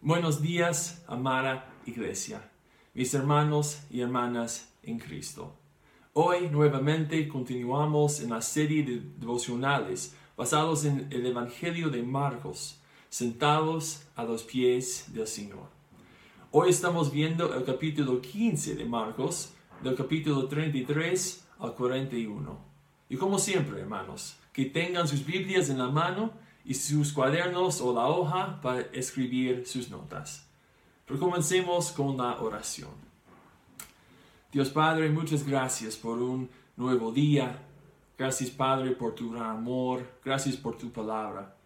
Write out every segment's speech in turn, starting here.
Buenos días, amada iglesia, mis hermanos y hermanas en Cristo. Hoy nuevamente continuamos en la serie de devocionales basados en el Evangelio de Marcos, sentados a los pies del Señor. Hoy estamos viendo el capítulo 15 de Marcos, del capítulo 33 al 41. Y como siempre, hermanos, que tengan sus Biblias en la mano y sus cuadernos o la hoja para escribir sus notas. Pero comencemos con la oración. Dios Padre, muchas gracias por un nuevo día. Gracias Padre por tu gran amor. Gracias por tu palabra.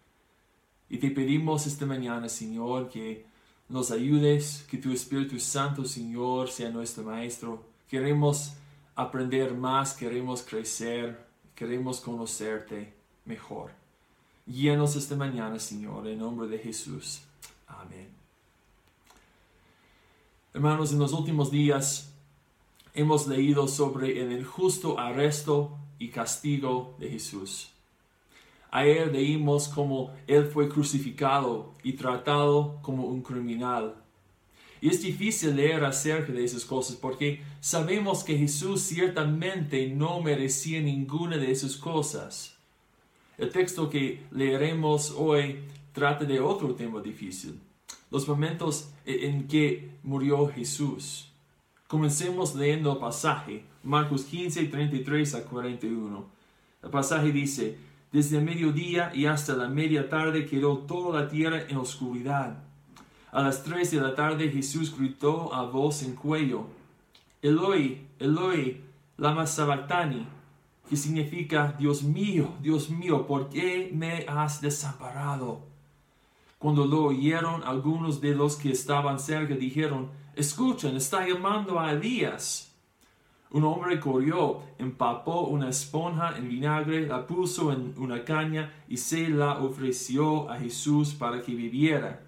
Y te pedimos esta mañana, Señor, que nos ayudes, que tu Espíritu Santo, Señor, sea nuestro Maestro. Queremos aprender más, queremos crecer, queremos conocerte mejor. Guíanos esta mañana, Señor, en nombre de Jesús. Amén. Hermanos, en los últimos días hemos leído sobre el injusto arresto y castigo de Jesús. Ayer leímos cómo Él fue crucificado y tratado como un criminal. Y es difícil leer acerca de esas cosas porque sabemos que Jesús ciertamente no merecía ninguna de esas cosas. El texto que leeremos hoy trata de otro tema difícil, los momentos en que murió Jesús. Comencemos leyendo el pasaje, Marcos 15, 33 a 41. El pasaje dice, desde el mediodía y hasta la media tarde quedó toda la tierra en oscuridad. A las tres de la tarde Jesús gritó a voz en cuello, Eloi, Eloi, lama sabactani, que significa, Dios mío, Dios mío, ¿por qué me has desamparado? Cuando lo oyeron, algunos de los que estaban cerca dijeron, escuchen, está llamando a Elías. Un hombre corrió, empapó una esponja en vinagre, la puso en una caña y se la ofreció a Jesús para que viviera.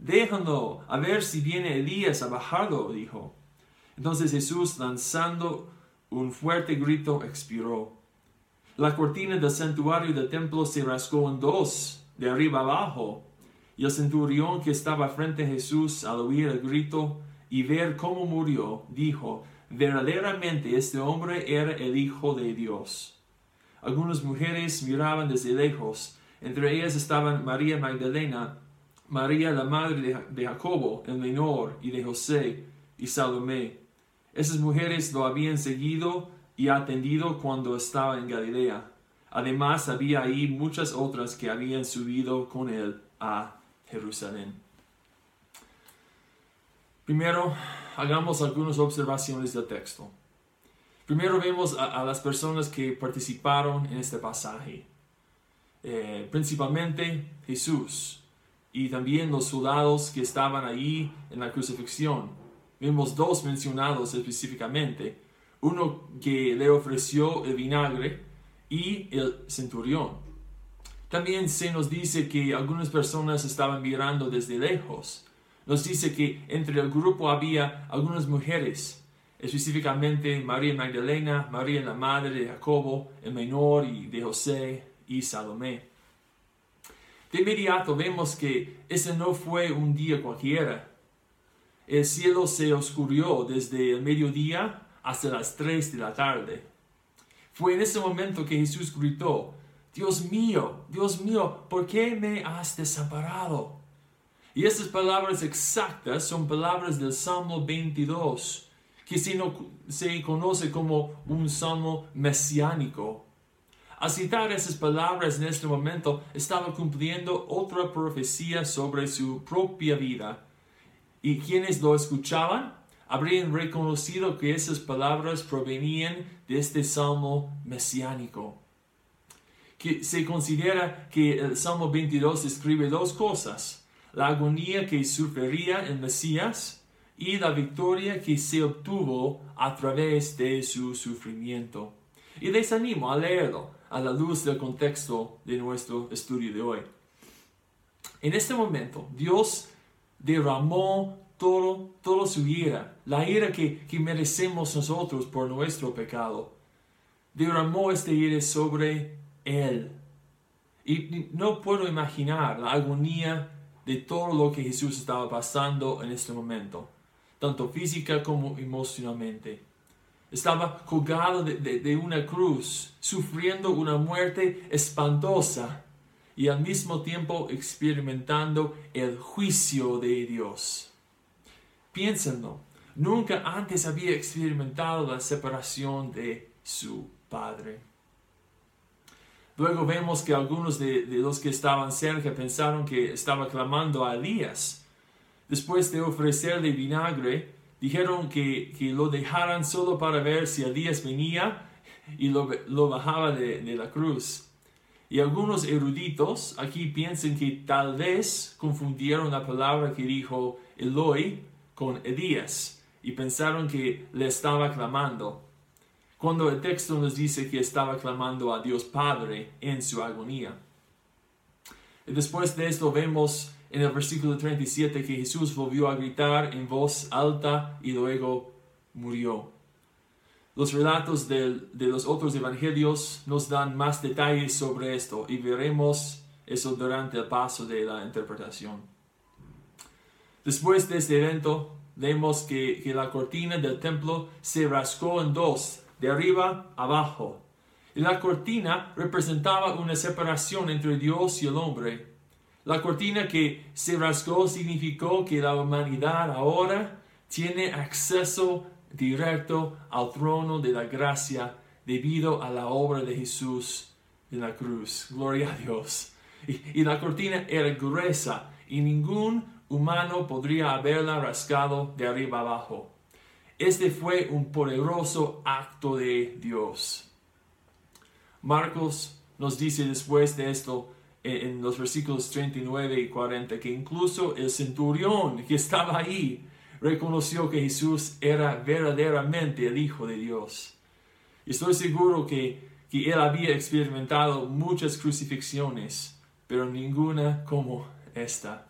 Déjalo, a ver si viene Elías a bajarlo, dijo. Entonces Jesús, lanzando un fuerte grito expiró. La cortina del santuario del templo se rasgó en dos, de arriba abajo, y el centurión que estaba frente a Jesús al oír el grito y ver cómo murió, dijo, verdaderamente este hombre era el Hijo de Dios. Algunas mujeres miraban desde lejos, entre ellas estaban María Magdalena, María la madre de Jacobo, el menor, y de José, y Salomé. Esas mujeres lo habían seguido y atendido cuando estaba en Galilea. Además había ahí muchas otras que habían subido con él a Jerusalén. Primero, hagamos algunas observaciones del texto. Primero vemos a, las personas que participaron en este pasaje. Eh, principalmente Jesús y también los soldados que estaban ahí en la crucifixión. Vemos dos mencionados específicamente. Uno que le ofreció el vinagre y el centurión. También se nos dice que algunas personas estaban mirando desde lejos. Nos dice que entre el grupo había algunas mujeres, específicamente María Magdalena, María la madre de Jacobo, el menor y de José y Salomé. De inmediato vemos que ese no fue un día cualquiera el cielo se oscurrió desde el mediodía hasta las tres de la tarde. Fue en ese momento que Jesús gritó, Dios mío, Dios mío, ¿por qué me has desamparado? Y estas palabras exactas son palabras del Salmo 22, que se, se conoce como un salmo mesiánico. Al citar esas palabras en este momento, estaba cumpliendo otra profecía sobre su propia vida y quienes lo escuchaban habrían reconocido que esas palabras provenían de este salmo mesiánico. Que se considera que el Salmo 22 describe dos cosas, la agonía que sufriría el Mesías y la victoria que se obtuvo a través de su sufrimiento. Y les animo a leerlo a la luz del contexto de nuestro estudio de hoy. En este momento, Dios derramó todo, todo su ira, la ira que, que merecemos nosotros por nuestro pecado. derramó este aire sobre él. Y no puedo imaginar la agonía de todo lo que Jesús estaba pasando en este momento, tanto física como emocionalmente. Estaba colgado de, una cruz, sufriendo una muerte espantosa y al mismo tiempo experimentando el juicio de Dios. Piénsenlo, nunca antes había experimentado la separación de su Padre. Luego vemos que algunos de, los que estaban cerca pensaron que estaba clamando a Elías. Después de ofrecerle vinagre, dijeron que, lo dejaran solo para ver si Elías venía y lo, bajaba de, de, la cruz. Y algunos eruditos aquí piensan que tal vez confundieron la palabra que dijo Eloi con Elías y pensaron que le estaba clamando, cuando el texto nos dice que estaba clamando a Dios Padre en su agonía. Y después de esto vemos en el versículo 37 que Jesús volvió a gritar en voz alta y luego murió. Los relatos de, los otros evangelios nos dan más detalles sobre esto y veremos eso durante el paso de la interpretación. Después de este evento, vemos que, que la cortina del templo se rascó en dos, de arriba abajo. Y la cortina representaba una separación entre Dios y el hombre. La cortina que se rasgó significó que la humanidad ahora tiene acceso directo al trono de la gracia debido a la obra de Jesús en la cruz. Gloria a Dios. Y, la cortina era gruesa y ningún humano podría haberla rascado de arriba abajo. Este fue un poderoso acto de Dios. Marcos nos dice después de esto, en los versículos 39 y 40, que incluso el centurión que estaba ahí reconoció que Jesús era verdaderamente el Hijo de Dios. Estoy seguro que, que él había experimentado muchas crucifixiones, pero ninguna como esta.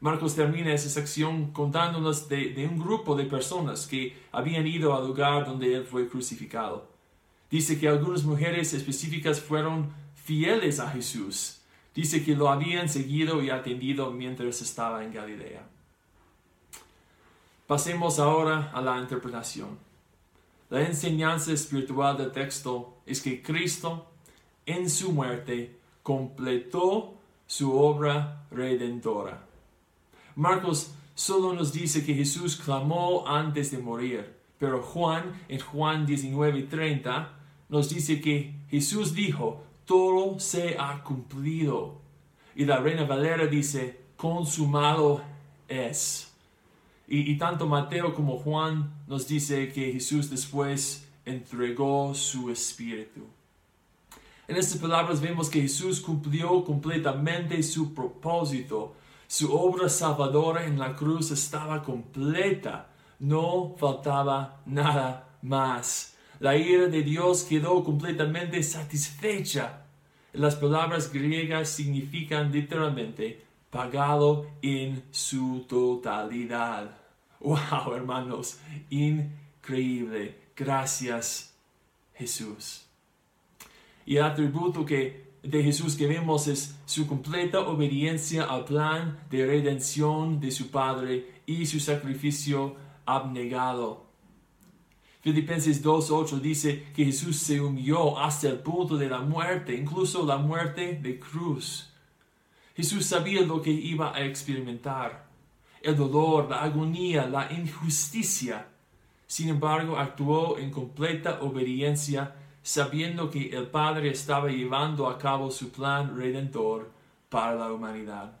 Marcos termina esa sección contándonos de, de, un grupo de personas que habían ido al lugar donde él fue crucificado. Dice que algunas mujeres específicas fueron fieles a Jesús. Dice que lo habían seguido y atendido mientras estaba en Galilea. Pasemos ahora a la interpretación. La enseñanza espiritual del texto es que Cristo, en su muerte, completó su obra redentora. Marcos solo nos dice que Jesús clamó antes de morir, pero Juan, en Juan 19:30, nos dice que Jesús dijo, todo se ha cumplido. Y la reina Valera dice, consumado es. Y, y, tanto Mateo como Juan nos dice que Jesús después entregó su espíritu. En estas palabras vemos que Jesús cumplió completamente su propósito. Su obra salvadora en la cruz estaba completa. No faltaba nada más. La ira de Dios quedó completamente satisfecha. Las palabras griegas significan literalmente pagado en su totalidad. ¡Wow, hermanos! Increíble. Gracias, Jesús. Y el atributo que, de Jesús que vemos es su completa obediencia al plan de redención de su Padre y su sacrificio abnegado. Filipenses 2.8 dice que Jesús se humilló hasta el punto de la muerte, incluso la muerte de cruz. Jesús sabía lo que iba a experimentar, el dolor, la agonía, la injusticia. Sin embargo, actuó en completa obediencia, sabiendo que el Padre estaba llevando a cabo su plan redentor para la humanidad.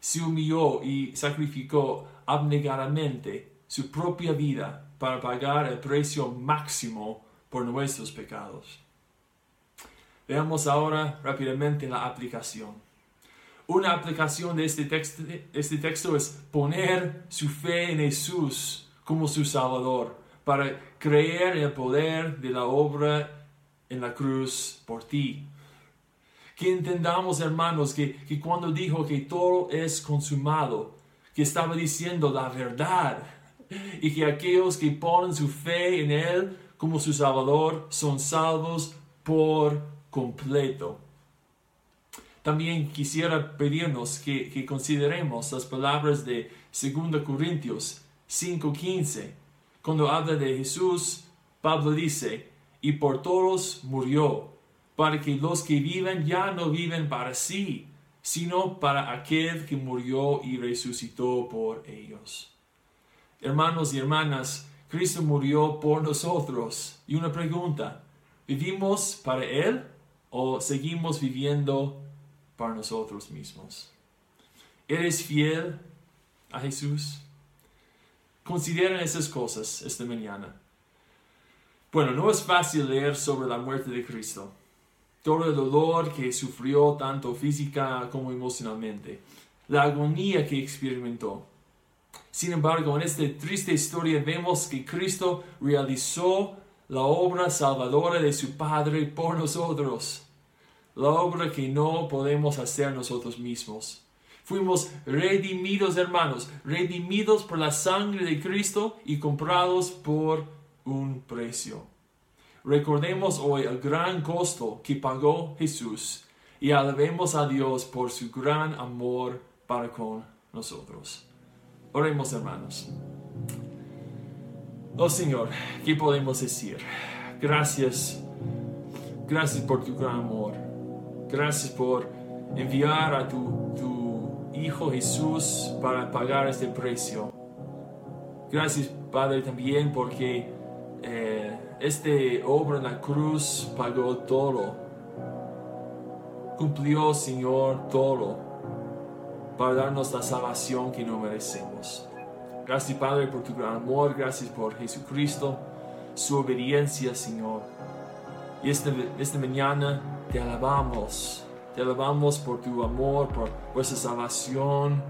Se humilló y sacrificó abnegadamente su propia vida para pagar el precio máximo por nuestros pecados. Veamos ahora rápidamente la aplicación. Una aplicación de este texto, este texto es poner su fe en Jesús como su Salvador, para creer en el poder de la obra en la cruz por ti. Que entendamos, hermanos, que, que cuando dijo que todo es consumado, que estaba diciendo la verdad, y que aquellos que ponen su fe en Él como su Salvador son salvos por completo. También quisiera pedirnos que, que consideremos las palabras de 2 Corintios 5:15. Cuando habla de Jesús, Pablo dice, y por todos murió, para que los que viven ya no viven para sí, sino para aquel que murió y resucitó por ellos. Hermanos y hermanas, Cristo murió por nosotros. Y una pregunta, ¿vivimos para Él o seguimos viviendo para nosotros mismos? ¿Eres fiel a Jesús? Consideren esas cosas esta mañana. Bueno, no es fácil leer sobre la muerte de Cristo. Todo el dolor que sufrió tanto física como emocionalmente. La agonía que experimentó sin embargo, en esta triste historia vemos que Cristo realizó la obra salvadora de su Padre por nosotros, la obra que no podemos hacer nosotros mismos. Fuimos redimidos, hermanos, redimidos por la sangre de Cristo y comprados por un precio. Recordemos hoy el gran costo que pagó Jesús y alabemos a Dios por su gran amor para con nosotros. Oremos hermanos. Oh Señor, ¿qué podemos decir? Gracias, gracias por tu gran amor. Gracias por enviar a tu, Hijo Jesús para pagar este precio. Gracias Padre también porque eh, este obra en la cruz pagó todo. Cumplió Señor todo para darnos la salvación que no merecemos. Gracias Padre por tu gran amor, gracias por Jesucristo, su obediencia Señor. Y esta, esta mañana te alabamos, te alabamos por tu amor, por vuestra salvación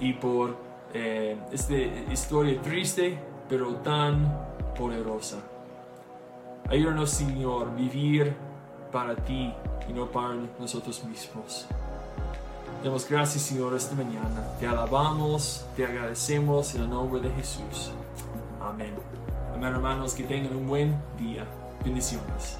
y por eh, esta historia triste pero tan poderosa. Ayúdanos Señor vivir para ti y no para nosotros mismos. Damos gracias, Señor, esta mañana. Te alabamos, te agradecemos en el nombre de Jesús. Amén. Amén, hermanos, que tengan un buen día. Bendiciones.